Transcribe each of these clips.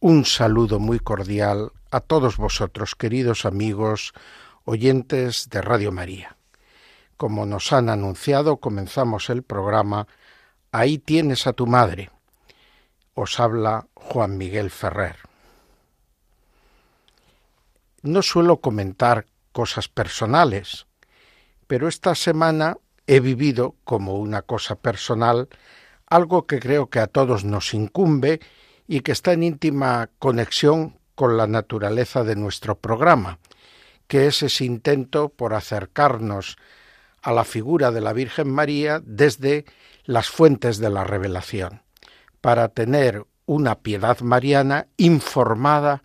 Un saludo muy cordial a todos vosotros, queridos amigos oyentes de Radio María. Como nos han anunciado, comenzamos el programa Ahí tienes a tu madre. Os habla Juan Miguel Ferrer. No suelo comentar cosas personales, pero esta semana he vivido como una cosa personal algo que creo que a todos nos incumbe y que está en íntima conexión con la naturaleza de nuestro programa, que es ese intento por acercarnos a la figura de la Virgen María desde las fuentes de la revelación, para tener una piedad mariana informada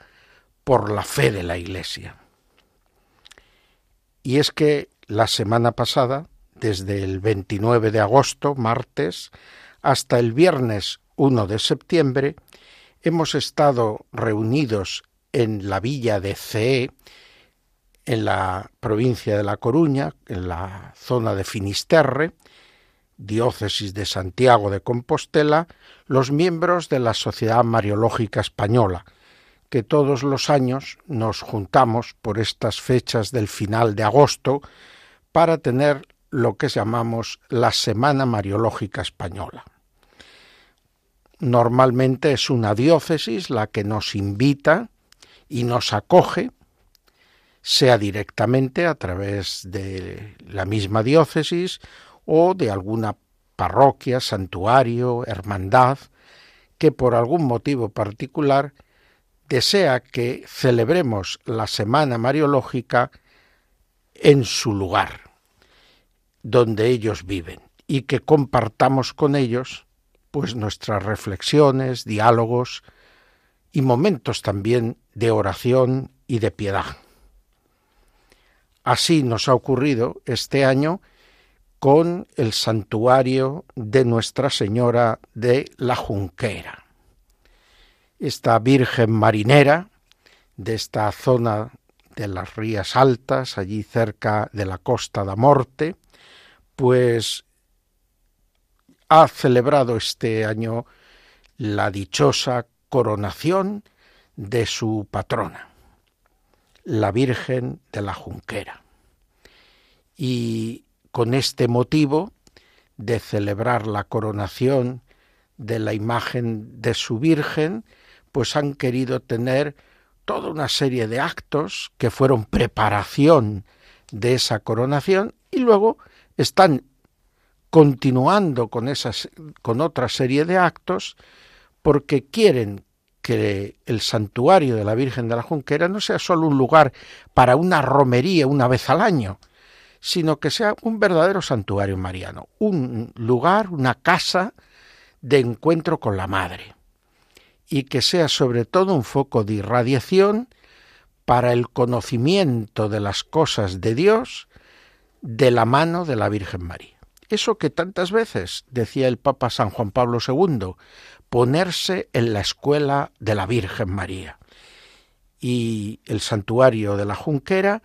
por la fe de la Iglesia. Y es que la semana pasada, desde el 29 de agosto, martes, hasta el viernes 1 de septiembre, hemos estado reunidos en la villa de Cee, en la provincia de La Coruña, en la zona de Finisterre, diócesis de Santiago de Compostela, los miembros de la Sociedad Mariológica Española, que todos los años nos juntamos por estas fechas del final de agosto para tener lo que llamamos la Semana Mariológica Española. Normalmente es una diócesis la que nos invita y nos acoge, sea directamente a través de la misma diócesis o de alguna parroquia, santuario, hermandad, que por algún motivo particular desea que celebremos la Semana Mariológica en su lugar, donde ellos viven, y que compartamos con ellos pues nuestras reflexiones, diálogos y momentos también de oración y de piedad. Así nos ha ocurrido este año con el santuario de Nuestra Señora de la Junquera. Esta Virgen marinera de esta zona de las Rías Altas, allí cerca de la Costa da Morte, pues ha celebrado este año la dichosa coronación de su patrona, la Virgen de la Junquera. Y con este motivo de celebrar la coronación de la imagen de su Virgen, pues han querido tener toda una serie de actos que fueron preparación de esa coronación y luego están continuando con, con otra serie de actos, porque quieren que el santuario de la Virgen de la Junquera no sea solo un lugar para una romería una vez al año, sino que sea un verdadero santuario mariano, un lugar, una casa de encuentro con la Madre, y que sea sobre todo un foco de irradiación para el conocimiento de las cosas de Dios de la mano de la Virgen María. Eso que tantas veces decía el Papa San Juan Pablo II, ponerse en la escuela de la Virgen María. Y el santuario de la Junquera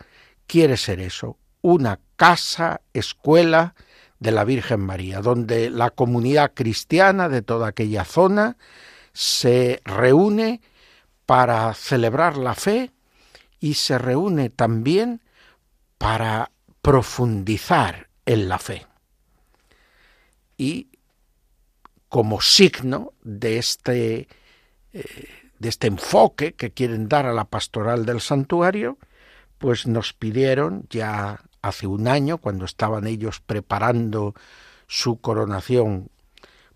quiere ser eso, una casa, escuela de la Virgen María, donde la comunidad cristiana de toda aquella zona se reúne para celebrar la fe y se reúne también para profundizar en la fe y como signo de este, eh, de este enfoque que quieren dar a la pastoral del santuario, pues nos pidieron ya hace un año, cuando estaban ellos preparando su coronación,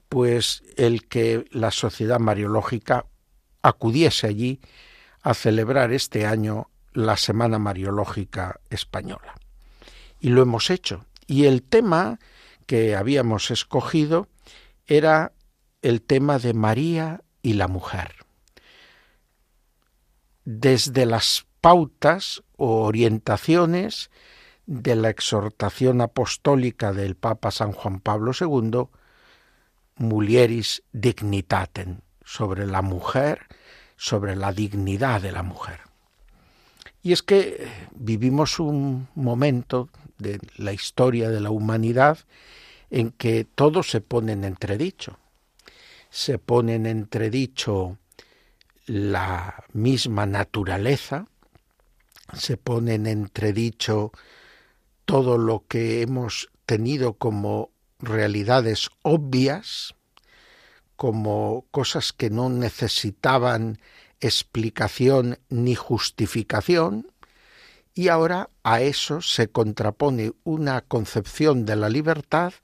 pues el que la Sociedad Mariológica acudiese allí a celebrar este año la Semana Mariológica Española. Y lo hemos hecho. Y el tema que habíamos escogido era el tema de María y la mujer. Desde las pautas o orientaciones de la exhortación apostólica del Papa San Juan Pablo II, Mulieris Dignitatem, sobre la mujer, sobre la dignidad de la mujer. Y es que vivimos un momento de la historia de la humanidad en que todo se pone en entredicho. Se pone en entredicho la misma naturaleza, se pone en entredicho todo lo que hemos tenido como realidades obvias, como cosas que no necesitaban explicación ni justificación, y ahora a eso se contrapone una concepción de la libertad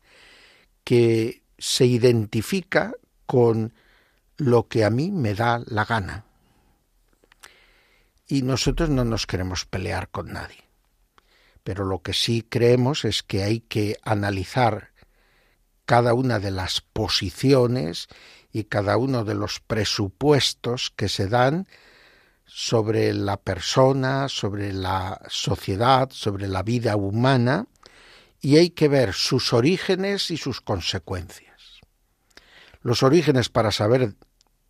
que se identifica con lo que a mí me da la gana. Y nosotros no nos queremos pelear con nadie. Pero lo que sí creemos es que hay que analizar cada una de las posiciones y cada uno de los presupuestos que se dan sobre la persona, sobre la sociedad, sobre la vida humana, y hay que ver sus orígenes y sus consecuencias. Los orígenes para saber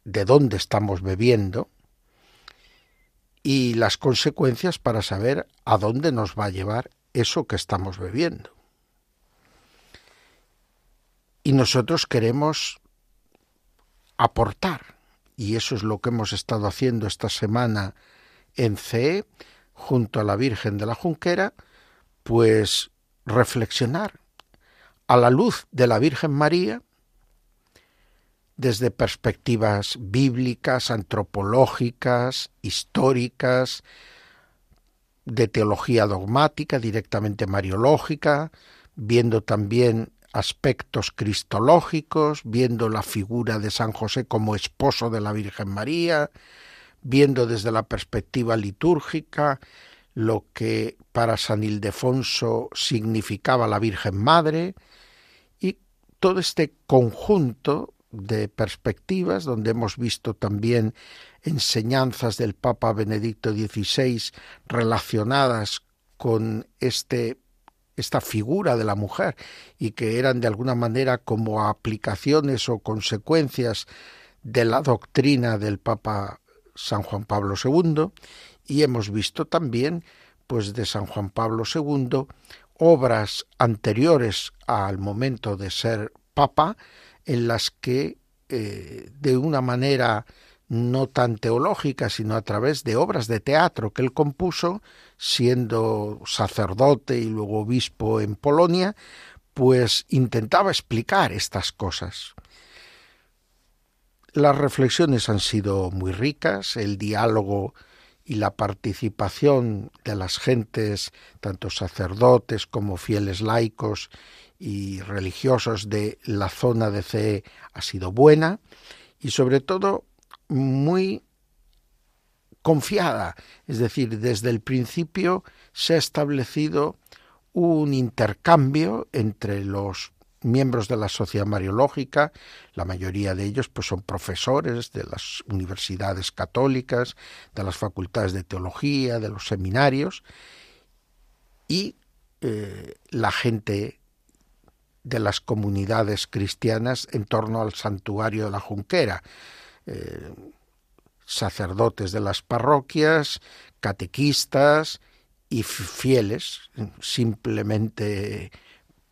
de dónde estamos bebiendo y las consecuencias para saber a dónde nos va a llevar eso que estamos bebiendo. Y nosotros queremos aportar y eso es lo que hemos estado haciendo esta semana en CE, junto a la Virgen de la Junquera, pues reflexionar a la luz de la Virgen María, desde perspectivas bíblicas, antropológicas, históricas, de teología dogmática, directamente mariológica, viendo también aspectos cristológicos, viendo la figura de San José como esposo de la Virgen María, viendo desde la perspectiva litúrgica lo que para San Ildefonso significaba la Virgen Madre, y todo este conjunto de perspectivas, donde hemos visto también enseñanzas del Papa Benedicto XVI relacionadas con este esta figura de la mujer y que eran de alguna manera como aplicaciones o consecuencias de la doctrina del Papa San Juan Pablo II y hemos visto también pues de San Juan Pablo II obras anteriores al momento de ser papa en las que eh, de una manera no tan teológica, sino a través de obras de teatro que él compuso, siendo sacerdote y luego obispo en Polonia, pues intentaba explicar estas cosas. Las reflexiones han sido muy ricas, el diálogo y la participación de las gentes, tanto sacerdotes como fieles laicos y religiosos de la zona de CE ha sido buena y sobre todo muy confiada, es decir, desde el principio se ha establecido un intercambio entre los miembros de la sociedad mariológica, la mayoría de ellos pues son profesores de las universidades católicas, de las facultades de teología, de los seminarios. Y eh, la gente de las comunidades cristianas en torno al santuario de la Junquera, eh, sacerdotes de las parroquias, catequistas y fieles, simplemente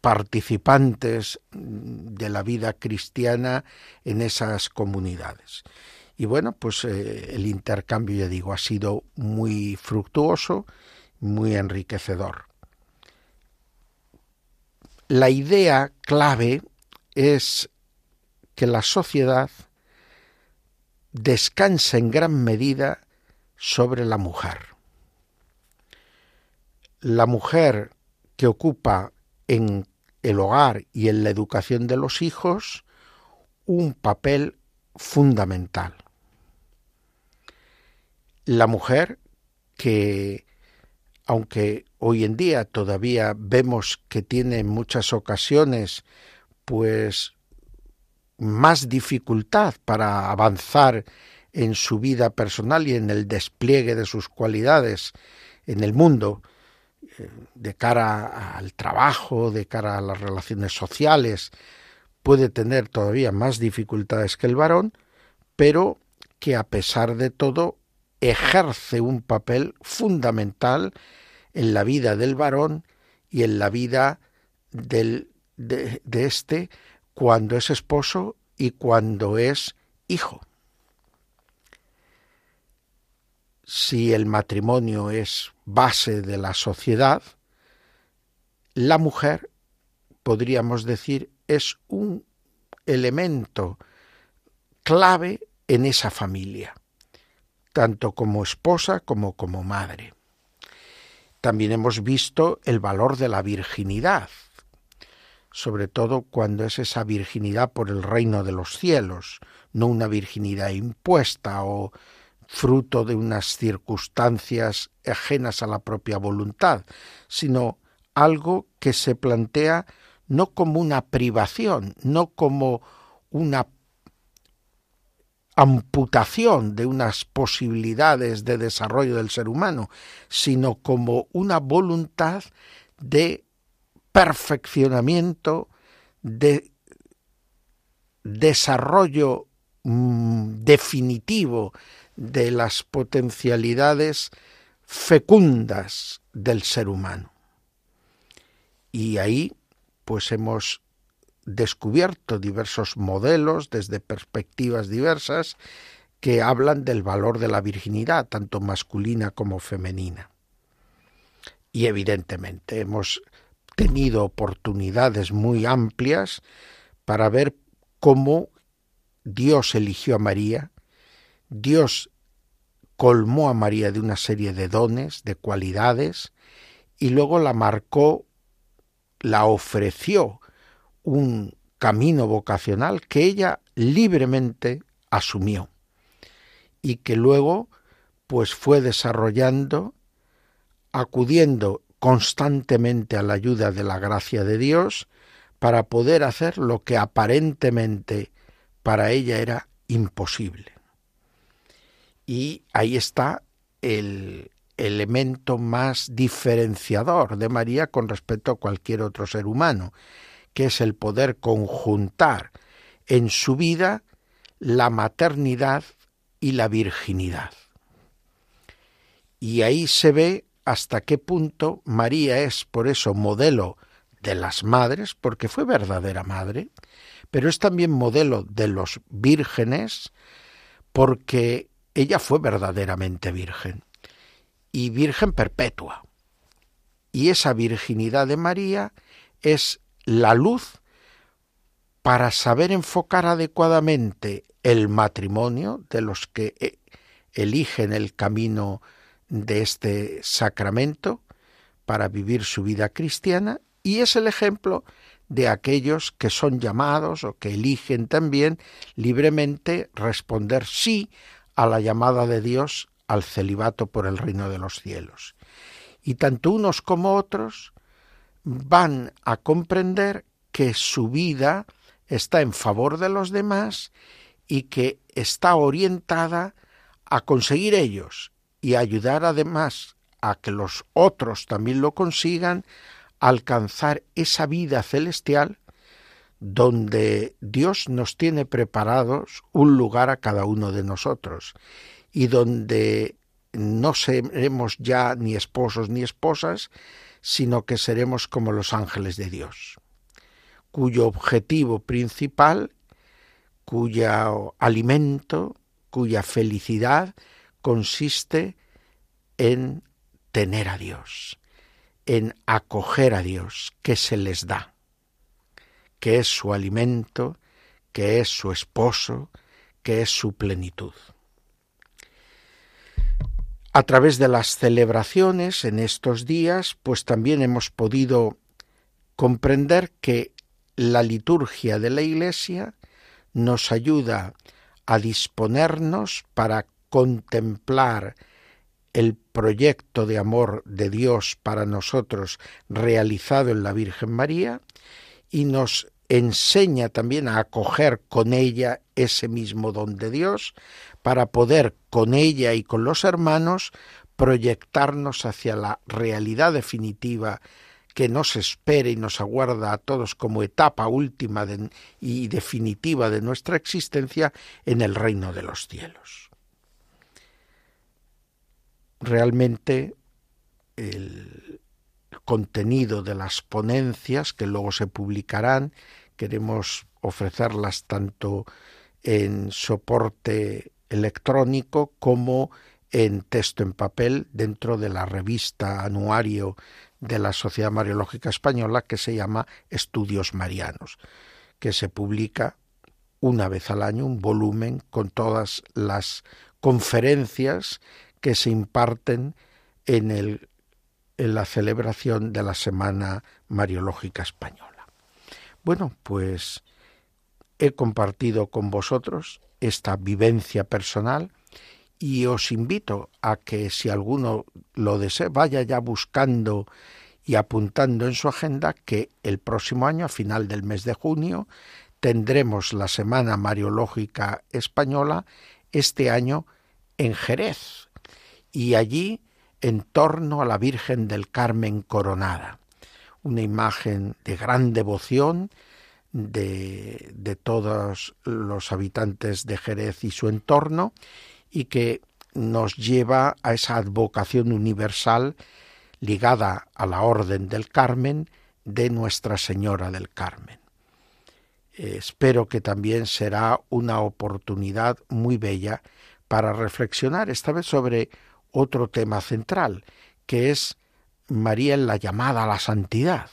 participantes de la vida cristiana en esas comunidades. Y bueno, pues eh, el intercambio, ya digo, ha sido muy fructuoso, muy enriquecedor. La idea clave es que la sociedad descansa en gran medida sobre la mujer. La mujer que ocupa en el hogar y en la educación de los hijos un papel fundamental. La mujer que, aunque hoy en día todavía vemos que tiene en muchas ocasiones pues más dificultad para avanzar en su vida personal y en el despliegue de sus cualidades en el mundo, eh, de cara al trabajo, de cara a las relaciones sociales, puede tener todavía más dificultades que el varón, pero que a pesar de todo ejerce un papel fundamental en la vida del varón y en la vida del, de, de este cuando es esposo y cuando es hijo. Si el matrimonio es base de la sociedad, la mujer, podríamos decir, es un elemento clave en esa familia, tanto como esposa como como madre. También hemos visto el valor de la virginidad, sobre todo cuando es esa virginidad por el reino de los cielos, no una virginidad impuesta o fruto de unas circunstancias ajenas a la propia voluntad, sino algo que se plantea no como una privación, no como una amputación de unas posibilidades de desarrollo del ser humano, sino como una voluntad de perfeccionamiento, de desarrollo mm, definitivo de las potencialidades fecundas del ser humano. Y ahí pues hemos descubierto diversos modelos desde perspectivas diversas que hablan del valor de la virginidad, tanto masculina como femenina. Y evidentemente hemos tenido oportunidades muy amplias para ver cómo Dios eligió a María, Dios colmó a María de una serie de dones, de cualidades, y luego la marcó, la ofreció un camino vocacional que ella libremente asumió y que luego pues fue desarrollando acudiendo constantemente a la ayuda de la gracia de Dios para poder hacer lo que aparentemente para ella era imposible. Y ahí está el elemento más diferenciador de María con respecto a cualquier otro ser humano, que es el poder conjuntar en su vida la maternidad y la virginidad. Y ahí se ve hasta qué punto María es por eso modelo de las madres, porque fue verdadera madre, pero es también modelo de los vírgenes, porque ella fue verdaderamente virgen, y virgen perpetua. Y esa virginidad de María es la luz para saber enfocar adecuadamente el matrimonio de los que eh, eligen el camino de este sacramento para vivir su vida cristiana y es el ejemplo de aquellos que son llamados o que eligen también libremente responder sí a la llamada de Dios al celibato por el reino de los cielos. Y tanto unos como otros van a comprender que su vida está en favor de los demás y que está orientada a conseguir ellos y ayudar además a que los otros también lo consigan, alcanzar esa vida celestial donde Dios nos tiene preparados un lugar a cada uno de nosotros y donde no seremos ya ni esposos ni esposas, sino que seremos como los ángeles de Dios, cuyo objetivo principal, cuyo alimento, cuya felicidad consiste en tener a Dios, en acoger a Dios, que se les da, que es su alimento, que es su esposo, que es su plenitud. A través de las celebraciones en estos días, pues también hemos podido comprender que la liturgia de la Iglesia nos ayuda a disponernos para contemplar el proyecto de amor de Dios para nosotros realizado en la Virgen María y nos enseña también a acoger con ella ese mismo don de Dios para poder con ella y con los hermanos proyectarnos hacia la realidad definitiva que nos espera y nos aguarda a todos como etapa última y definitiva de nuestra existencia en el reino de los cielos. Realmente el contenido de las ponencias que luego se publicarán, queremos ofrecerlas tanto en soporte electrónico como en texto en papel dentro de la revista anuario de la Sociedad Mariológica Española que se llama Estudios Marianos, que se publica una vez al año un volumen con todas las conferencias que se imparten en, el, en la celebración de la Semana Mariológica Española. Bueno, pues he compartido con vosotros esta vivencia personal y os invito a que si alguno lo desea vaya ya buscando y apuntando en su agenda que el próximo año, a final del mes de junio, tendremos la Semana Mariológica Española, este año en Jerez, y allí en torno a la Virgen del Carmen coronada, una imagen de gran devoción de, de todos los habitantes de Jerez y su entorno, y que nos lleva a esa advocación universal ligada a la Orden del Carmen de Nuestra Señora del Carmen. espero que también será una oportunidad muy bella para reflexionar esta vez sobre otro tema central, que es María en la llamada a la santidad.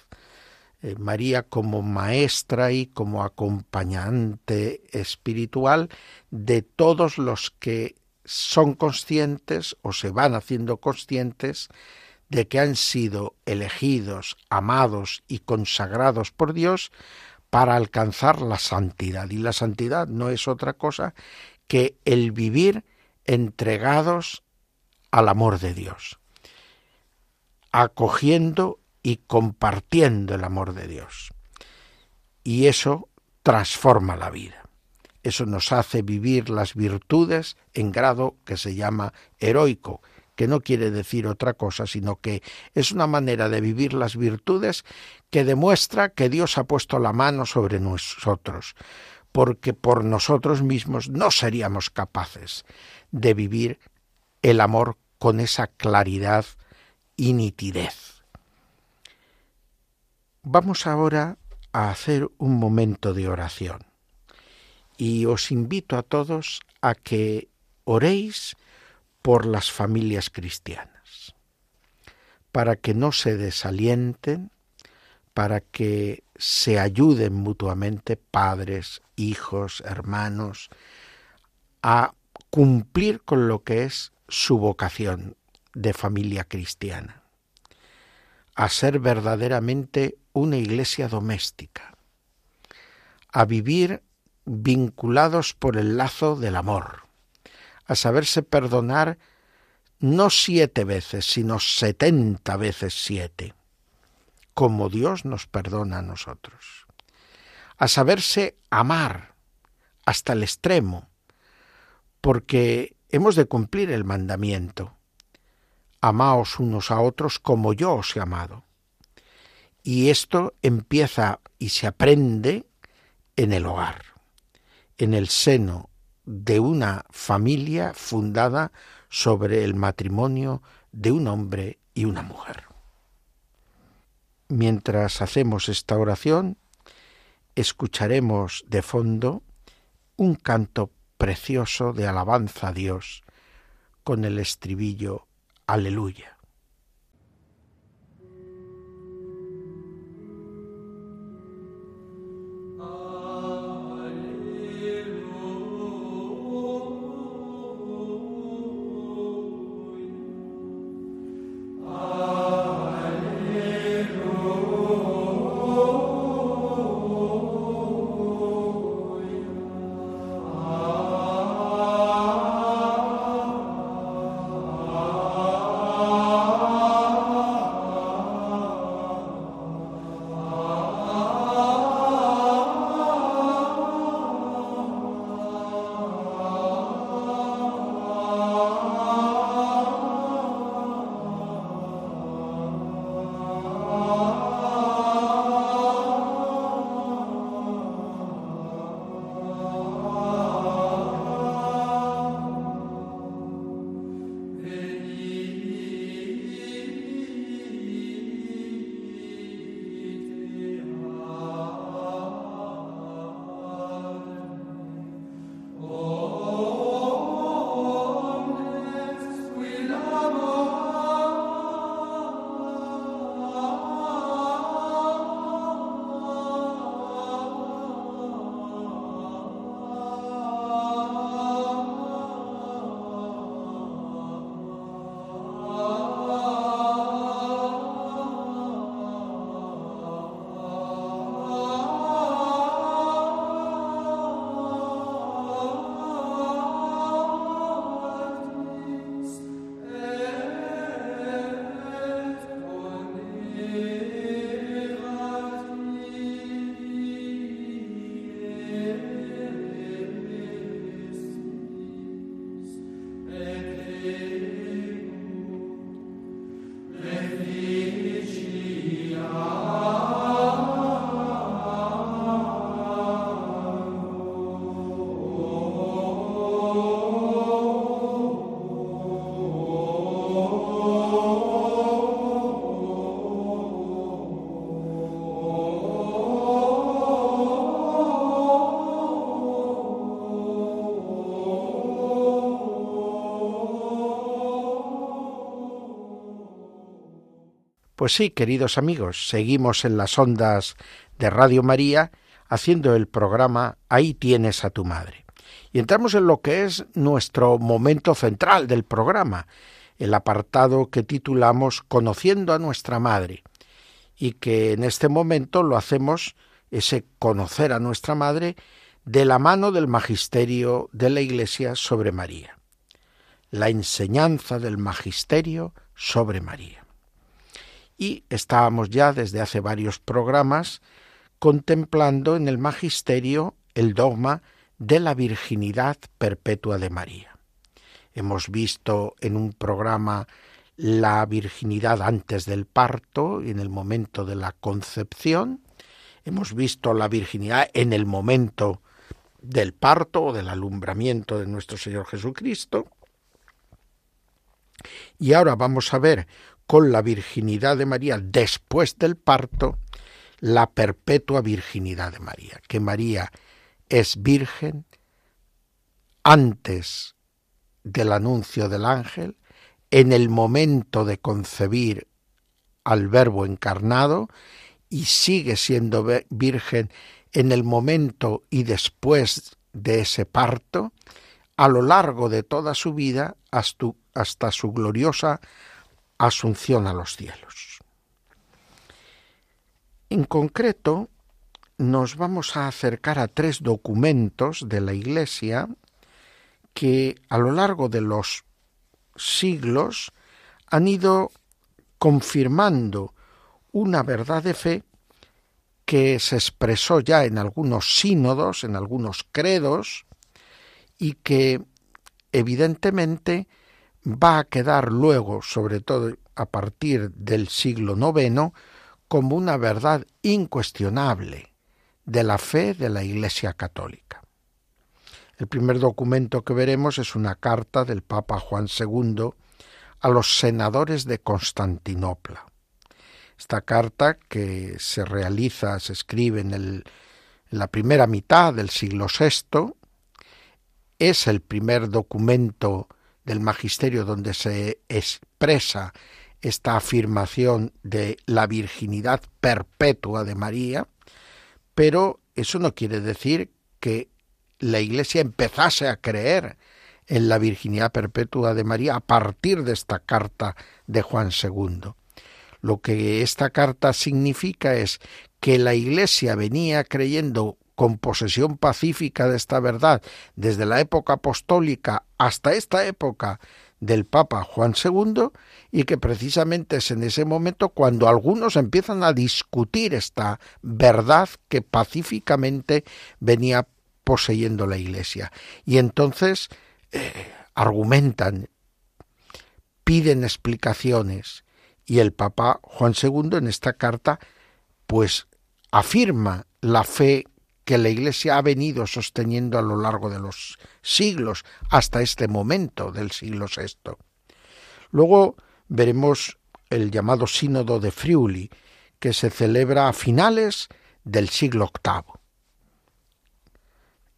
Eh, María como maestra y como acompañante espiritual de todos los que son conscientes o se van haciendo conscientes de que han sido elegidos, amados y consagrados por Dios para alcanzar la santidad. Y la santidad no es otra cosa que el vivir entregados al amor de Dios, acogiendo y compartiendo el amor de Dios. Y eso transforma la vida. Eso nos hace vivir las virtudes en grado que se llama heroico, que no quiere decir otra cosa, sino que es una manera de vivir las virtudes que demuestra que Dios ha puesto la mano sobre nosotros, porque por nosotros mismos no seríamos capaces de vivir el amor con esa claridad y nitidez. Vamos ahora a hacer un momento de oración y os invito a todos a que oréis por las familias cristianas, para que no se desalienten, para que se ayuden mutuamente padres, hijos, hermanos, a cumplir con lo que es su vocación de familia cristiana, a ser verdaderamente una iglesia doméstica, a vivir vinculados por el lazo del amor, a saberse perdonar no siete veces, sino setenta veces siete, como Dios nos perdona a nosotros, a saberse amar hasta el extremo, porque hemos de cumplir el mandamiento. Amaos unos a otros como yo os he amado. Y esto empieza y se aprende en el hogar en el seno de una familia fundada sobre el matrimonio de un hombre y una mujer. Mientras hacemos esta oración, escucharemos de fondo un canto precioso de alabanza a Dios con el estribillo Aleluya. Pues sí, queridos amigos, seguimos en las ondas de Radio María haciendo el programa Ahí tienes a tu madre. Y entramos en lo que es nuestro momento central del programa, el apartado que titulamos Conociendo a nuestra madre, y que en este momento lo hacemos ese conocer a nuestra madre de la mano del magisterio de la Iglesia sobre María. La enseñanza del magisterio sobre María. Y estábamos ya desde hace varios programas contemplando en el magisterio el dogma de la virginidad perpetua de María. Hemos visto en un programa la virginidad antes del parto, en el momento de la concepción. Hemos visto la virginidad en el momento del parto o del alumbramiento de nuestro Señor Jesucristo. Y ahora vamos a ver con la virginidad de María después del parto la perpetua virginidad de María, que María es virgen antes del anuncio del ángel, en el momento de concebir al Verbo encarnado y sigue siendo virgen en el momento y después de ese parto, a lo largo de toda su vida hasta, su gloriosa asunción a los cielos. En concreto, nos vamos a acercar a tres documentos de la Iglesia que a lo largo de los siglos han ido confirmando una verdad de fe que se expresó ya en algunos sínodos, en algunos credos, y que evidentemente va a quedar luego, sobre todo a partir del siglo IX, como una verdad incuestionable de la fe de la Iglesia Católica. El primer documento que veremos es una carta del Papa Juan II a los senadores de Constantinopla. Esta carta, que se realiza, se escribe en, la primera mitad del siglo VI, es el primer documento del magisterio donde se expresa esta afirmación de la virginidad perpetua de María, pero eso no quiere decir que la Iglesia empezase a creer en la virginidad perpetua de María a partir de esta carta de Juan II. Lo que esta carta significa es que la Iglesia venía creyendo con posesión pacífica de esta verdad desde la época apostólica hasta esta época del Papa Juan II y que precisamente es en ese momento cuando algunos empiezan a discutir esta verdad que pacíficamente venía poseyendo la Iglesia. Y entonces eh, argumentan, piden explicaciones y el Papa Juan II en esta carta pues afirma la fe que la Iglesia ha venido sosteniendo a lo largo de los siglos hasta este momento del siglo VI. Luego veremos el llamado Sínodo de Friuli, que se celebra a finales del siglo VIII,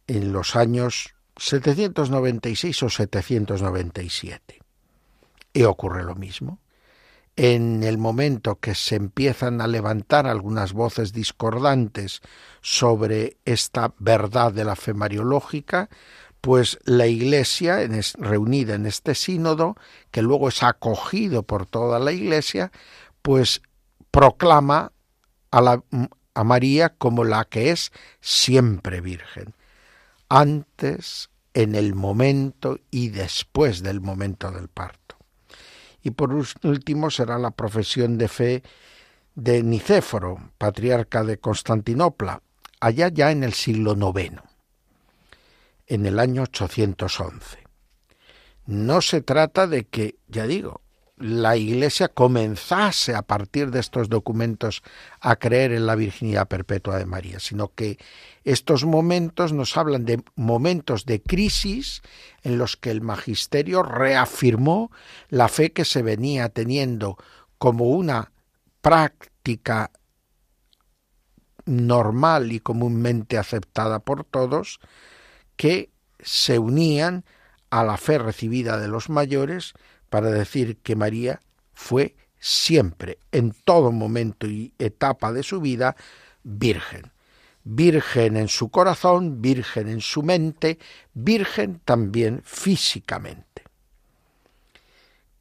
en los años 796 o 797. Y ocurre lo mismo en el momento que se empiezan a levantar algunas voces discordantes sobre esta verdad de la fe mariológica, pues la Iglesia, reunida en este sínodo, que luego es acogido por toda la Iglesia, pues proclama a, a María como la que es siempre virgen, antes, en el momento y después del momento del parto y por último será la profesión de fe de Nicéforo, patriarca de Constantinopla, allá ya en el siglo IX, en el año 811. No se trata de que, ya digo, la Iglesia comenzase a partir de estos documentos a creer en la virginidad perpetua de María, sino que estos momentos nos hablan de momentos de crisis en los que el magisterio reafirmó la fe que se venía teniendo como una práctica normal y comúnmente aceptada por todos, que se unían a la fe recibida de los mayores para decir que María fue siempre, en todo momento y etapa de su vida, virgen. Virgen en su corazón, virgen en su mente, virgen también físicamente.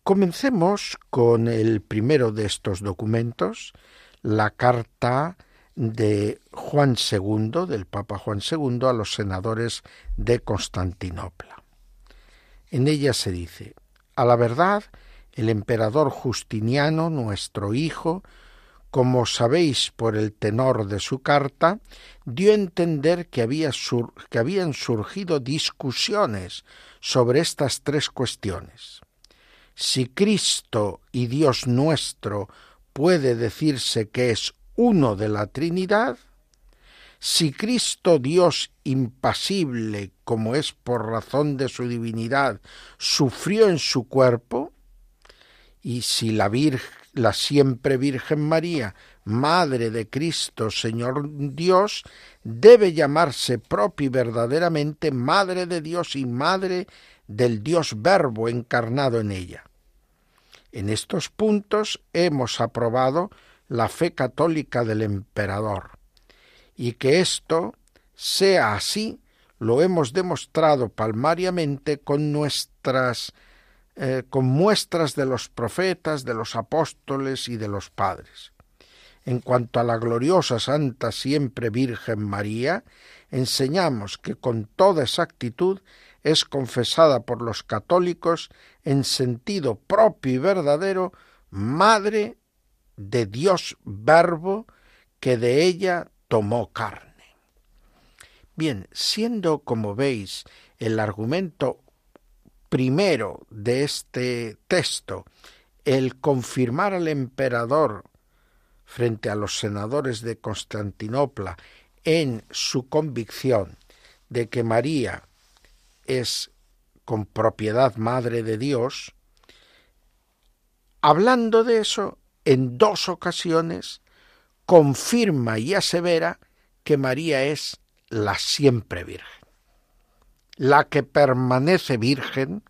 Comencemos con el primero de estos documentos, la carta de Juan II, del Papa Juan II, a los senadores de Constantinopla. En ella se dice, a la verdad, el emperador Justiniano, nuestro hijo, como sabéis por el tenor de su carta, dio a entender que, que habían surgido discusiones sobre estas tres cuestiones. Si Cristo y Dios nuestro puede decirse que es uno de la Trinidad, si Cristo Dios impasible, como es por razón de su divinidad, sufrió en su cuerpo, y si la la siempre Virgen María, Madre de Cristo, Señor Dios, debe llamarse propia y verdaderamente Madre de Dios y Madre del Dios Verbo encarnado en ella. En estos puntos hemos aprobado la fe católica del emperador. Y que esto sea así, lo hemos demostrado palmariamente con nuestras eh, con muestras de los profetas, de los apóstoles y de los padres. En cuanto a la gloriosa Santa Siempre Virgen María, enseñamos que con toda exactitud es confesada por los católicos en sentido propio y verdadero Madre de Dios Verbo que de ella tomó carne. Bien, siendo, como veis, el argumento primero de este texto el confirmar al emperador frente a los senadores de Constantinopla en su convicción de que María es con propiedad madre de Dios, hablando de eso, en dos ocasiones confirma y asevera que María es la siempre virgen, la que permanece virgen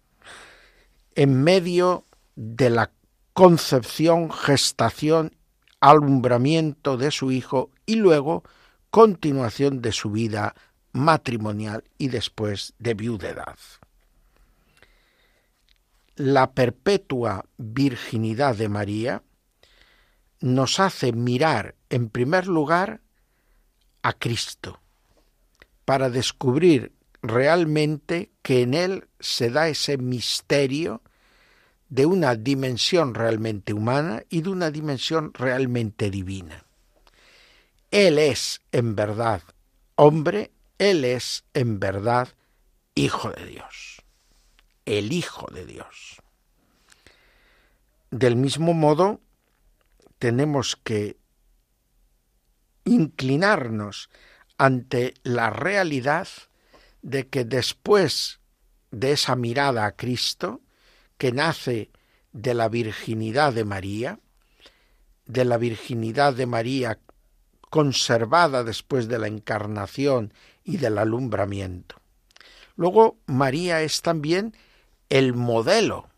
en medio de la concepción, gestación, alumbramiento de su hijo y luego continuación de su vida matrimonial y después de viudedad. La perpetua virginidad de María nos hace mirar en primer lugar a Cristo para descubrir realmente que en Él se da ese misterio de una dimensión realmente humana y de una dimensión realmente divina. Él es en verdad hombre, Él es en verdad Hijo de Dios, el Hijo de Dios. Del mismo modo, tenemos que inclinarnos ante la realidad de que después de esa mirada a Cristo, que nace de la virginidad de María, de la virginidad de María conservada después de la encarnación y del alumbramiento. Luego, María es también el modelo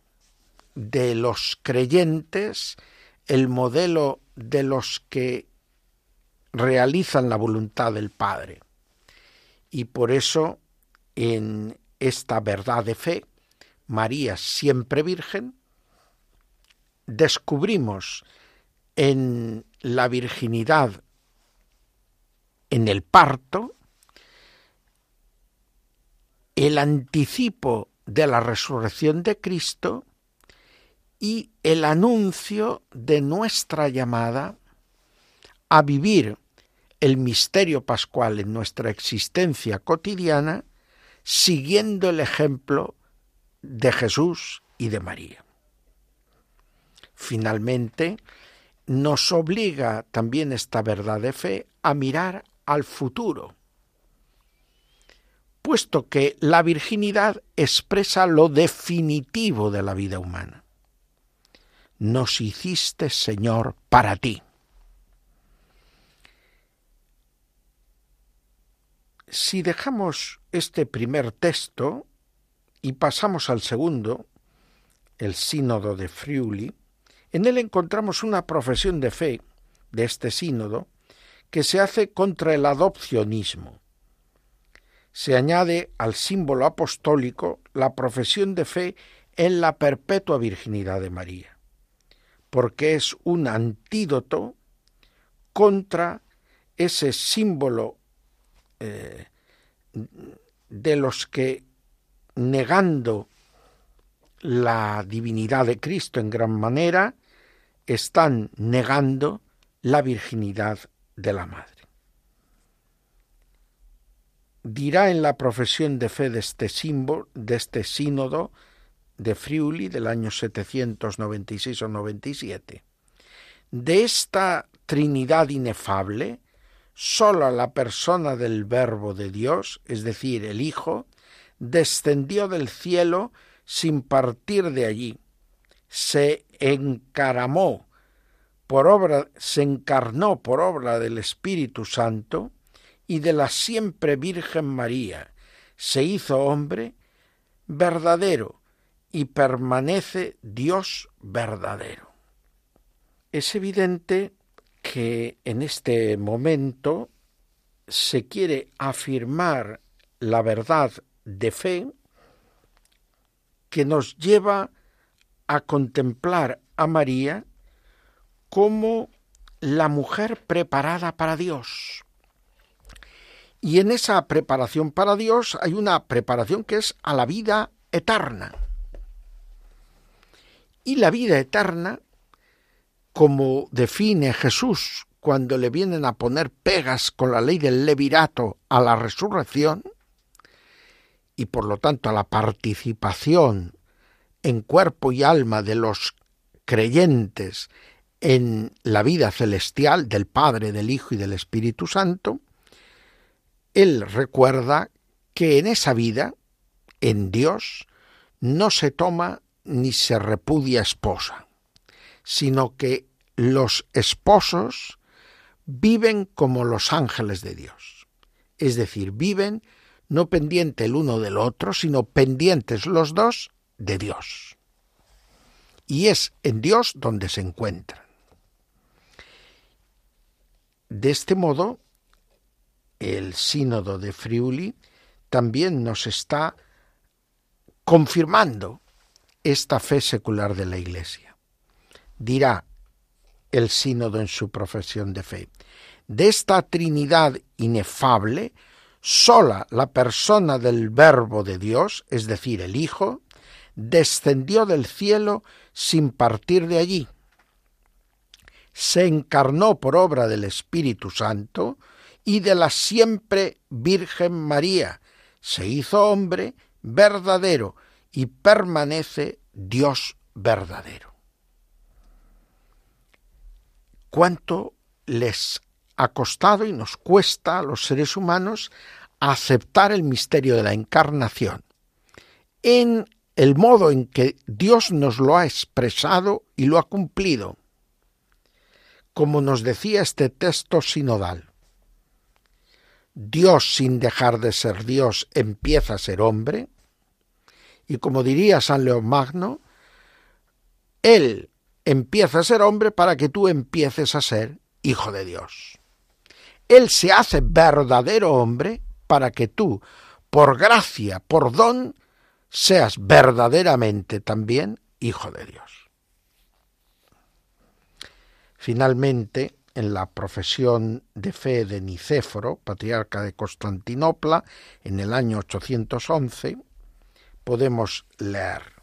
de los creyentes el modelo de los que realizan la voluntad del Padre. Y por eso en esta verdad de fe, María siempre virgen, descubrimos en la virginidad, en el parto, el anticipo de la resurrección de Cristo y el anuncio de nuestra llamada a vivir el misterio pascual en nuestra existencia cotidiana, siguiendo el ejemplo de Jesús y de María. Finalmente, nos obliga también esta verdad de fe a mirar al futuro, puesto que la virginidad expresa lo definitivo de la vida humana nos hiciste, Señor, para ti. Si dejamos este primer texto y pasamos al segundo, el sínodo de Friuli, En él encontramos una profesión de fe de este sínodo que se hace contra el adopcionismo. Se añade al símbolo apostólico la profesión de fe en la perpetua virginidad de María, porque es un antídoto contra ese símbolo eh, de los que negando la divinidad de Cristo en gran manera, están negando la virginidad de la Madre. Dirá en la profesión de fe de este símbolo, de este sínodo de Friuli del año 796 o 97, de esta Trinidad inefable, sola la persona del Verbo de Dios, es decir, el Hijo, descendió del cielo sin partir de allí, se encaramó por obra, se encarnó por obra del Espíritu Santo y de la siempre Virgen María, se hizo hombre verdadero y permanece Dios verdadero. Es evidente que en este momento se quiere afirmar la verdad de fe que nos lleva a contemplar a María como la mujer preparada para Dios. Y en esa preparación para Dios hay una preparación que es a la vida eterna. Y la vida eterna, como define Jesús cuando le vienen a poner pegas con la ley del levirato a la resurrección, y por lo tanto a la participación en cuerpo y alma de los creyentes en la vida celestial del Padre, del Hijo y del Espíritu Santo, él recuerda que en esa vida, en Dios, no se toma ni se repudia esposa, sino que los esposos viven como los ángeles de Dios, es decir, viven no pendiente el uno del otro, sino pendientes los dos de Dios. Y es en Dios donde se encuentran. De este modo, el sínodo de Friuli también nos está confirmando esta fe secular de la Iglesia. Dirá el sínodo en su profesión de fe, de esta Trinidad inefable, sola la persona del Verbo de Dios, es decir, el Hijo, descendió del cielo sin partir de allí. Se encarnó por obra del Espíritu Santo y de la siempre Virgen María. Se hizo hombre verdadero y permanece Dios verdadero. ¿Cuánto les ha costado y nos cuesta a los seres humanos aceptar el misterio de la encarnación en el modo en que Dios nos lo ha expresado y lo ha cumplido, como nos decía este texto sinodal. Dios sin dejar de ser Dios empieza a ser hombre, y como diría San León Magno, Él empieza a ser hombre para que tú empieces a ser hijo de Dios. Él se hace verdadero hombre para que tú, por gracia, por don, seas verdaderamente también hijo de Dios. Finalmente, en la profesión de fe de Nicéforo, patriarca de Constantinopla, en el año 811, podemos leer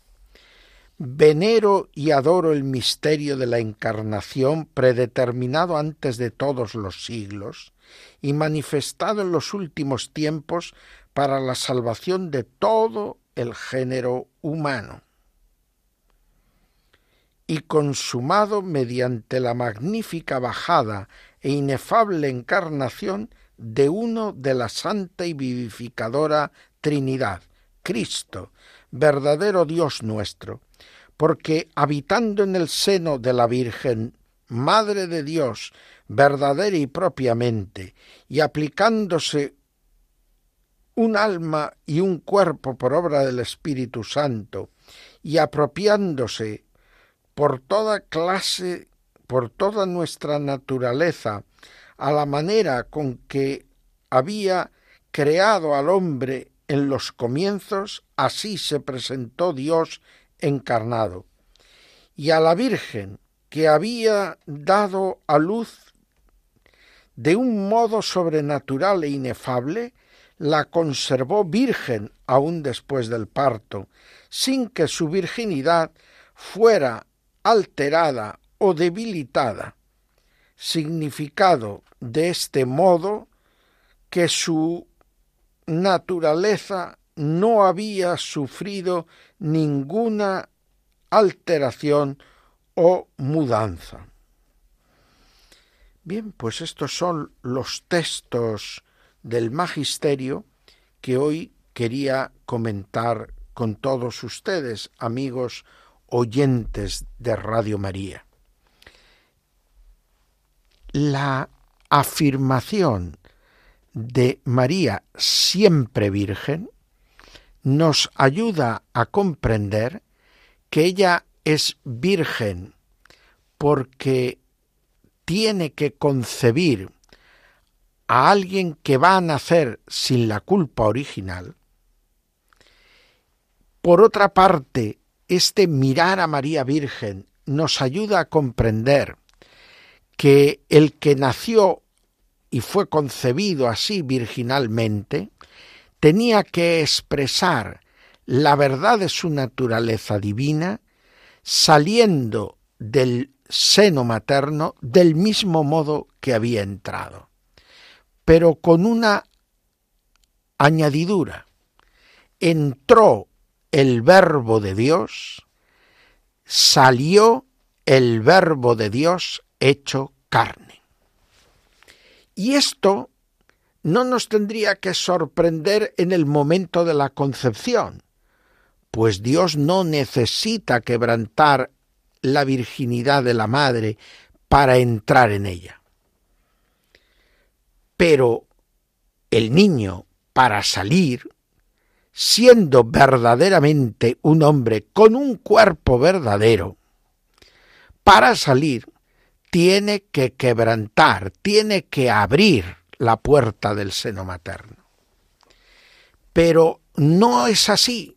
Venero y adoro el misterio de la encarnación predeterminado antes de todos los siglos y manifestado en los últimos tiempos para la salvación de todo el género humano. Y consumado mediante la magnífica bajada e inefable encarnación de uno de la santa y vivificadora Trinidad, Cristo, verdadero Dios nuestro, porque habitando en el seno de la Virgen, Madre de Dios, verdadera y propiamente, y aplicándose un alma y un cuerpo por obra del Espíritu Santo, y apropiándose por toda clase, por toda nuestra naturaleza, a la manera con que había creado al hombre en los comienzos, así se presentó Dios encarnado. Y a la Virgen, que había dado a luz de un modo sobrenatural e inefable, la conservó virgen aún después del parto, sin que su virginidad fuera alterada o debilitada. Significado de este modo que su naturaleza no había sufrido ninguna alteración o mudanza. Bien, pues estos son los textos del magisterio que hoy quería comentar con todos ustedes, amigos oyentes de Radio María. La afirmación de María siempre Virgen nos ayuda a comprender que ella es virgen porque tiene que concebir a alguien que va a nacer sin la culpa original. Por otra parte, este mirar a María Virgen nos ayuda a comprender que el que nació y fue concebido así virginalmente, tenía que expresar la verdad de su naturaleza divina, saliendo del seno materno del mismo modo que había entrado, pero con una añadidura. Entró el verbo de Dios, salió el verbo de Dios hecho carne. Y esto no nos tendría que sorprender en el momento de la concepción, pues Dios no necesita quebrantar la virginidad de la madre para entrar en ella. Pero el niño, para salir, siendo verdaderamente un hombre con un cuerpo verdadero, para salir tiene que quebrantar, tiene que abrir la puerta del seno materno. Pero no es así.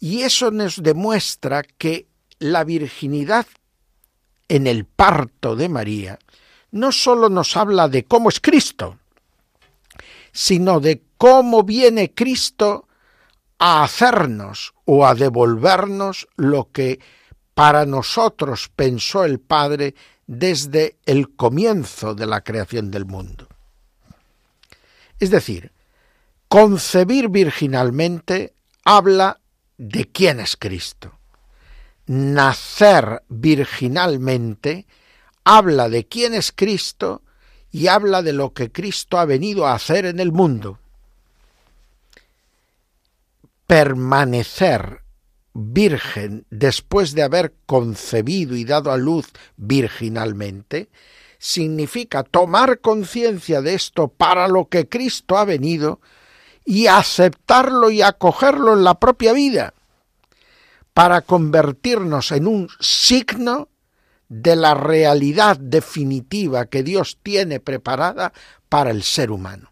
Y eso nos demuestra que la virginidad en el parto de María no sólo nos habla de cómo es Cristo, sino de cómo viene Cristo a hacernos o a devolvernos lo que para nosotros pensó el Padre desde el comienzo de la creación del mundo. Es decir, concebir virginalmente habla de quién es Cristo. Nacer virginalmente habla de quién es Cristo y habla de lo que Cristo ha venido a hacer en el mundo. Permanecer virgen después de haber concebido y dado a luz virginalmente, significa tomar conciencia de esto para lo que Cristo ha venido y aceptarlo y acogerlo en la propia vida, para convertirnos en un signo de la realidad definitiva que Dios tiene preparada para el ser humano.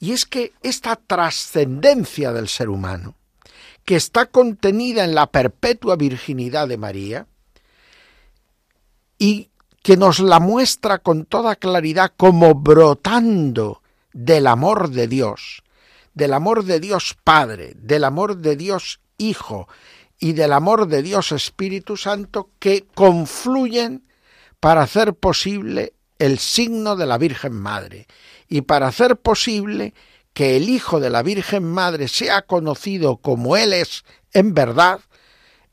Y es que esta trascendencia del ser humano que está contenida en la perpetua virginidad de María y que nos la muestra con toda claridad como brotando del amor de Dios, del amor de Dios Padre, del amor de Dios Hijo y del amor de Dios Espíritu Santo que confluyen para hacer posible el signo de la Virgen Madre y para hacer posible que el Hijo de la Virgen Madre sea conocido como Él es en verdad,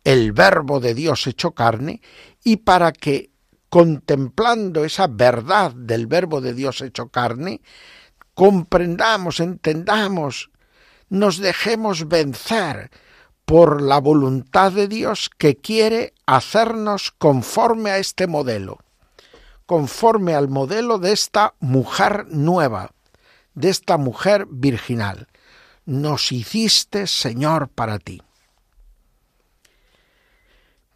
el Verbo de Dios hecho carne, y para que, contemplando esa verdad del Verbo de Dios hecho carne, comprendamos, entendamos, nos dejemos vencer por la voluntad de Dios que quiere hacernos conforme a este modelo, conforme al modelo de esta mujer nueva, de esta mujer virginal. Nos hiciste Señor para ti.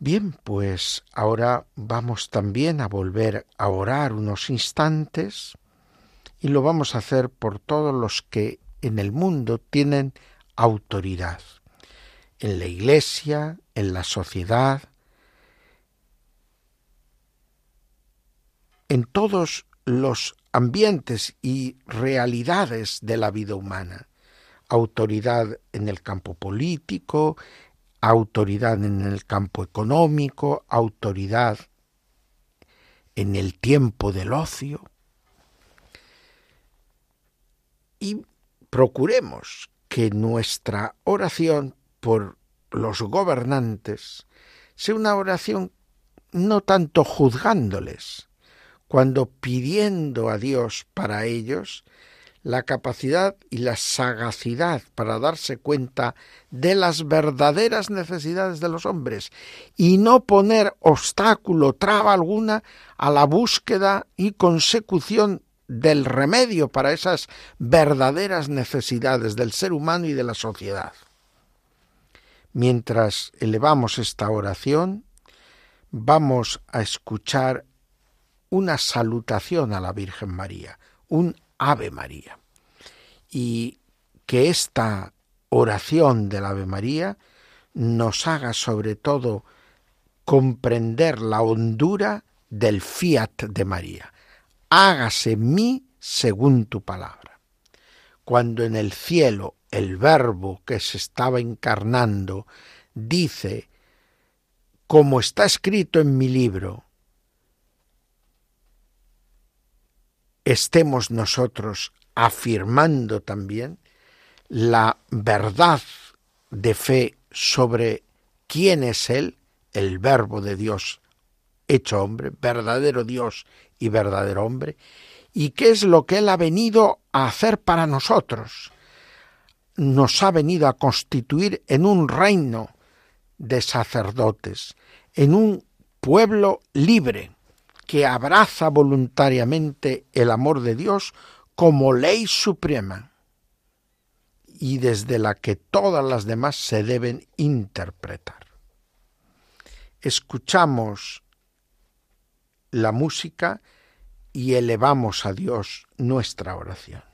Bien, pues ahora vamos también a volver a orar unos instantes y lo vamos a hacer por todos los que en el mundo tienen autoridad, en la iglesia, en la sociedad, en todos los ambientes y realidades de la vida humana. Autoridad en el campo político, autoridad en el campo económico, autoridad en el tiempo del ocio. Y procuremos que nuestra oración por los gobernantes sea una oración no tanto juzgándoles, cuando pidiendo a Dios para ellos la capacidad y la sagacidad para darse cuenta de las verdaderas necesidades de los hombres y no poner obstáculo, traba alguna a la búsqueda y consecución del remedio para esas verdaderas necesidades del ser humano y de la sociedad. Mientras elevamos esta oración, vamos a escuchar una salutación a la Virgen María, un Ave María. Y que esta oración del Ave María nos haga sobre todo comprender la hondura del fiat de María. Hágase mí según tu palabra. Cuando en el cielo el verbo que se estaba encarnando dice, como está escrito en mi libro, estemos nosotros afirmando también la verdad de fe sobre quién es Él, el verbo de Dios hecho hombre, verdadero Dios y verdadero hombre, y qué es lo que Él ha venido a hacer para nosotros. Nos ha venido a constituir en un reino de sacerdotes, en un pueblo libre, que abraza voluntariamente el amor de Dios como ley suprema y desde la que todas las demás se deben interpretar. Escuchamos la música y elevamos a Dios nuestra oración.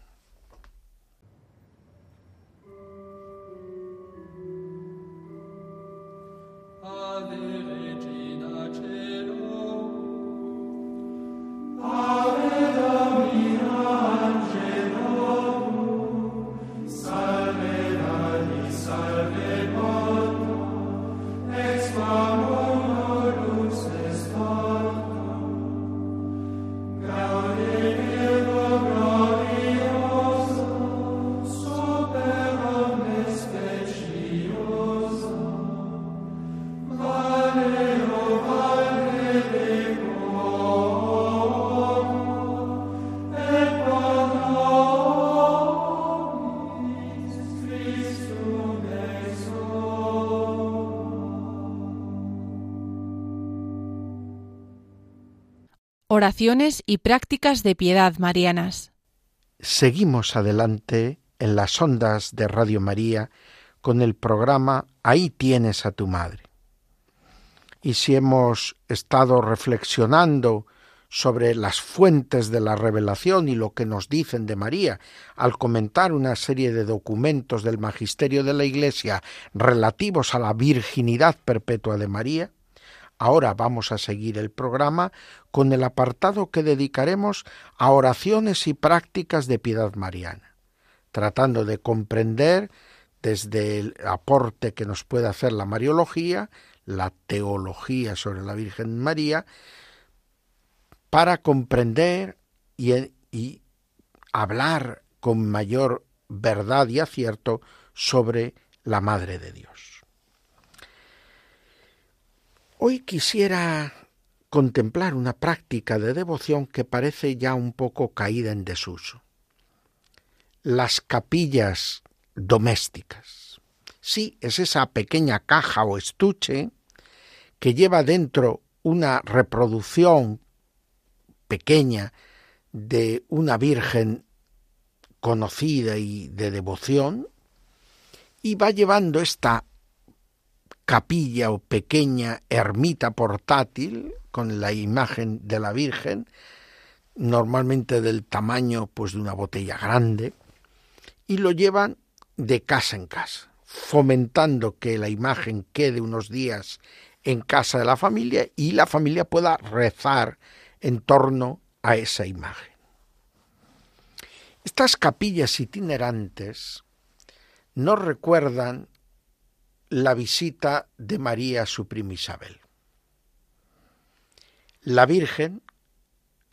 Y prácticas de piedad marianas. Seguimos adelante en las ondas de Radio María con el programa Ahí tienes a tu madre. Y si hemos estado reflexionando sobre las fuentes de la revelación y lo que nos dicen de María al comentar una serie de documentos del magisterio de la Iglesia relativos a la virginidad perpetua de María, Ahora vamos a seguir el programa con el apartado que dedicaremos a oraciones y prácticas de piedad mariana, tratando de comprender desde el aporte que nos puede hacer la Mariología, la teología sobre la Virgen María, para comprender y, hablar con mayor verdad y acierto sobre la Madre de Dios. Hoy quisiera contemplar una práctica de devoción que parece ya un poco caída en desuso. Las capillas domésticas. Sí, es esa pequeña caja o estuche que lleva dentro una reproducción pequeña de una virgen conocida y de devoción, y va llevando esta capilla o pequeña ermita portátil con la imagen de la Virgen, normalmente del tamaño pues de una botella grande, y lo llevan de casa en casa, fomentando que la imagen quede unos días en casa de la familia y la familia pueda rezar en torno a esa imagen. Estas capillas itinerantes nos recuerdan la visita de María a su prima Isabel. La Virgen,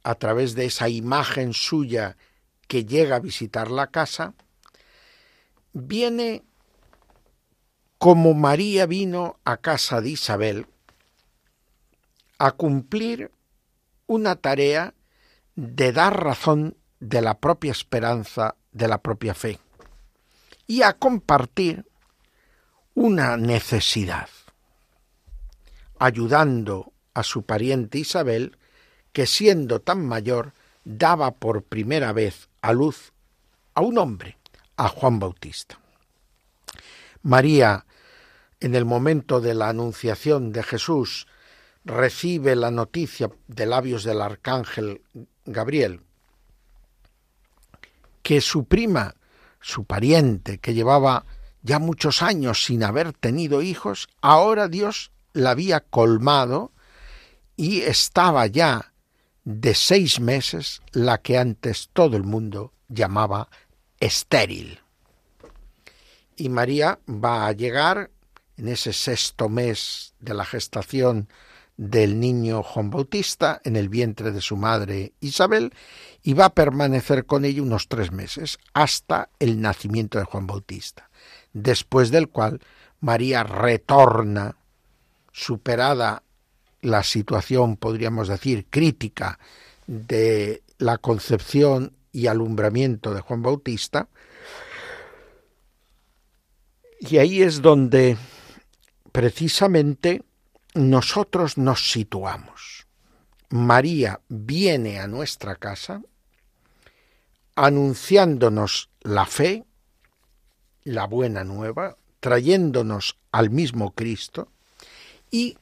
a través de esa imagen suya que llega a visitar la casa, viene como María vino a casa de Isabel a cumplir una tarea de dar razón de la propia esperanza, de la propia fe, y a compartir una necesidad, ayudando a su pariente Isabel, que siendo tan mayor, daba por primera vez a luz a un hombre, a Juan Bautista. María, en el momento de la anunciación de Jesús, recibe la noticia de labios del arcángel Gabriel que su prima, su pariente, que llevaba ya muchos años sin haber tenido hijos, ahora Dios la había colmado y estaba ya de seis meses la que antes todo el mundo llamaba estéril. Y María va a llegar en ese sexto mes de la gestación del niño Juan Bautista en el vientre de su madre Isabel y va a permanecer con ella unos tres meses hasta el nacimiento de Juan Bautista, después del cual María retorna, superada la situación, podríamos decir, crítica de la concepción y alumbramiento de Juan Bautista, y ahí es donde precisamente nosotros nos situamos. María viene a nuestra casa anunciándonos la fe, la buena nueva, trayéndonos al mismo Cristo y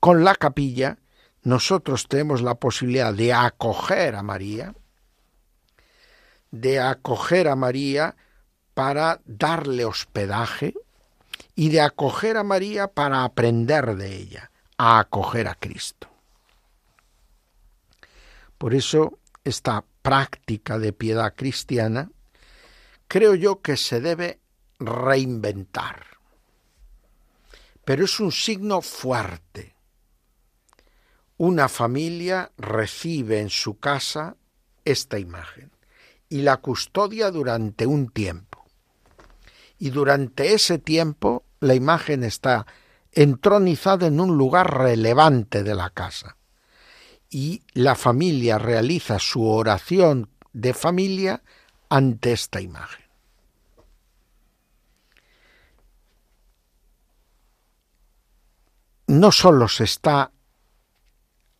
con la capilla nosotros tenemos la posibilidad de acoger a María, de acoger a María para darle hospedaje, y de acoger a María para aprender de ella, a acoger a Cristo. Por eso esta práctica de piedad cristiana creo yo que se debe reinventar. Pero es un signo fuerte. Una familia recibe en su casa esta imagen y la custodia durante un tiempo. Y durante ese tiempo la imagen está entronizada en un lugar relevante de la casa y la familia realiza su oración de familia ante esta imagen. No solo se está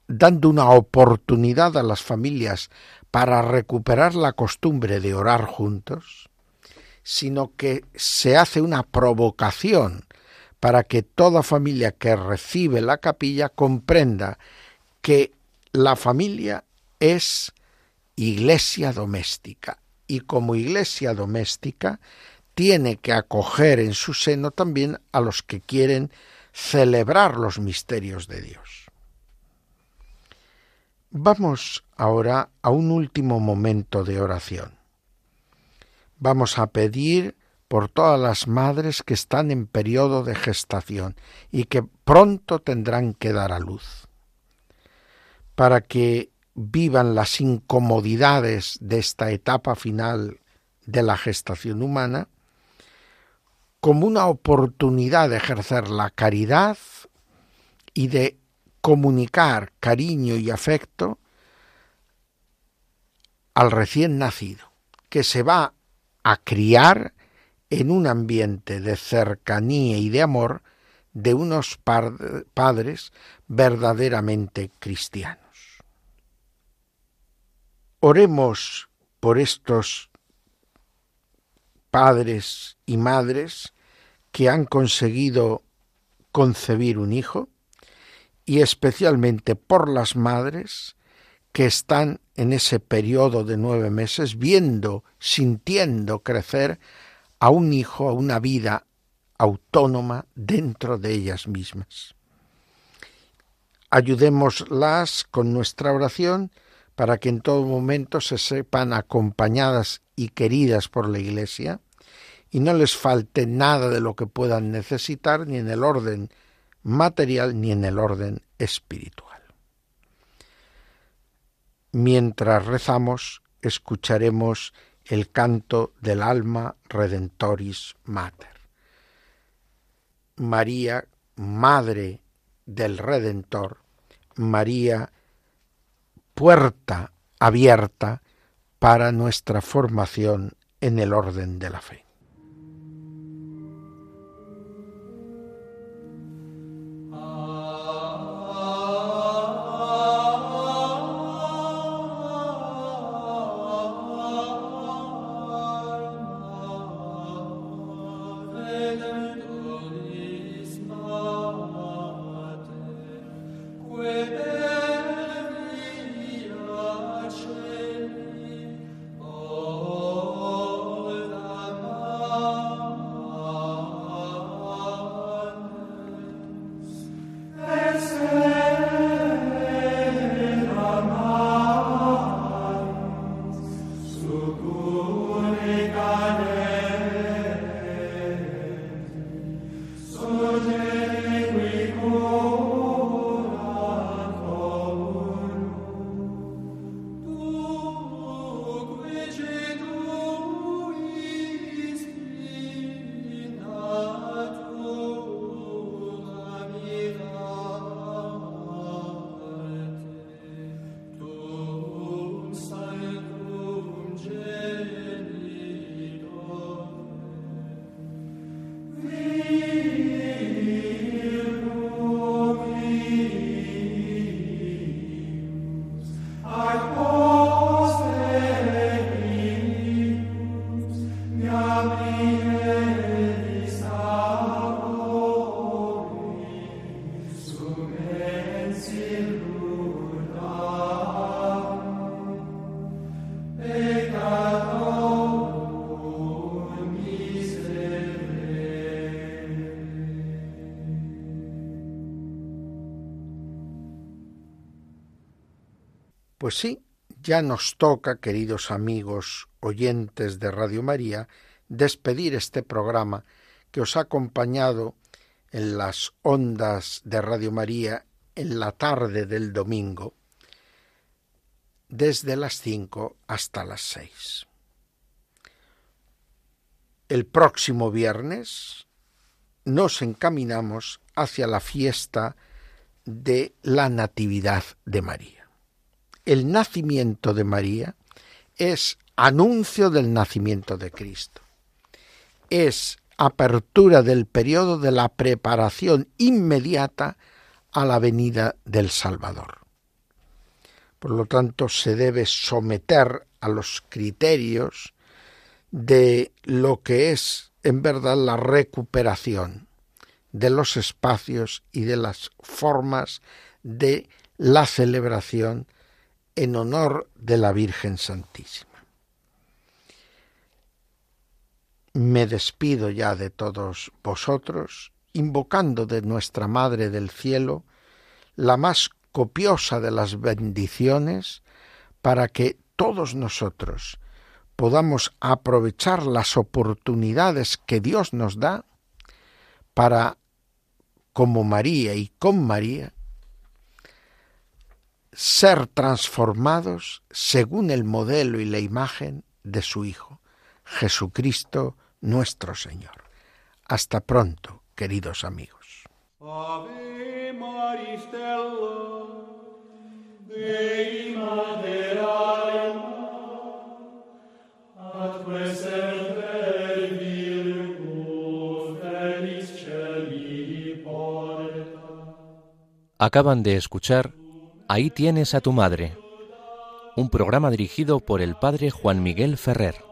dando una oportunidad a las familias para recuperar la costumbre de orar juntos, sino que se hace una provocación para que toda familia que recibe la capilla comprenda que la familia es iglesia doméstica y como iglesia doméstica tiene que acoger en su seno también a los que quieren celebrar los misterios de Dios. Vamos ahora a un último momento de oración. Vamos a pedir por todas las madres que están en periodo de gestación y que pronto tendrán que dar a luz, para que vivan las incomodidades de esta etapa final de la gestación humana como una oportunidad de ejercer la caridad y de comunicar cariño y afecto al recién nacido, que se va a criar en un ambiente de cercanía y de amor de unos padres verdaderamente cristianos. Oremos por estos padres y madres que han conseguido concebir un hijo y especialmente por las madres que están en ese periodo de nueve meses viendo, sintiendo crecer a un hijo, a una vida autónoma dentro de ellas mismas. Ayudémoslas con nuestra oración para que en todo momento se sepan acompañadas y queridas por la Iglesia y no les falte nada de lo que puedan necesitar ni en el orden material ni en el orden espiritual. Mientras rezamos, escucharemos el canto del alma Redentoris Mater. María, Madre del Redentor, María, puerta abierta para nuestra formación en el orden de la fe. Pues sí, ya nos toca, queridos amigos oyentes de Radio María, despedir este programa que os ha acompañado en las ondas de Radio María en la tarde del domingo, desde las cinco hasta las seis. El próximo viernes nos encaminamos hacia la fiesta de la Natividad de María el nacimiento de María es anuncio del nacimiento de Cristo. Es apertura del periodo de la preparación inmediata a la venida del Salvador. Por lo tanto, se debe someter a los criterios de lo que es en verdad la recuperación de los espacios y de las formas de la celebración en honor de la Virgen Santísima. Me despido ya de todos vosotros, invocando de nuestra Madre del Cielo la más copiosa de las bendiciones, para que todos nosotros podamos aprovechar las oportunidades que Dios nos da para, como María y con María, ser transformados según el modelo y la imagen de su Hijo, Jesucristo nuestro Señor. Hasta pronto, queridos amigos. Acaban de escuchar Ahí tienes a tu madre. Un programa dirigido por el padre Juan Miguel Ferrer.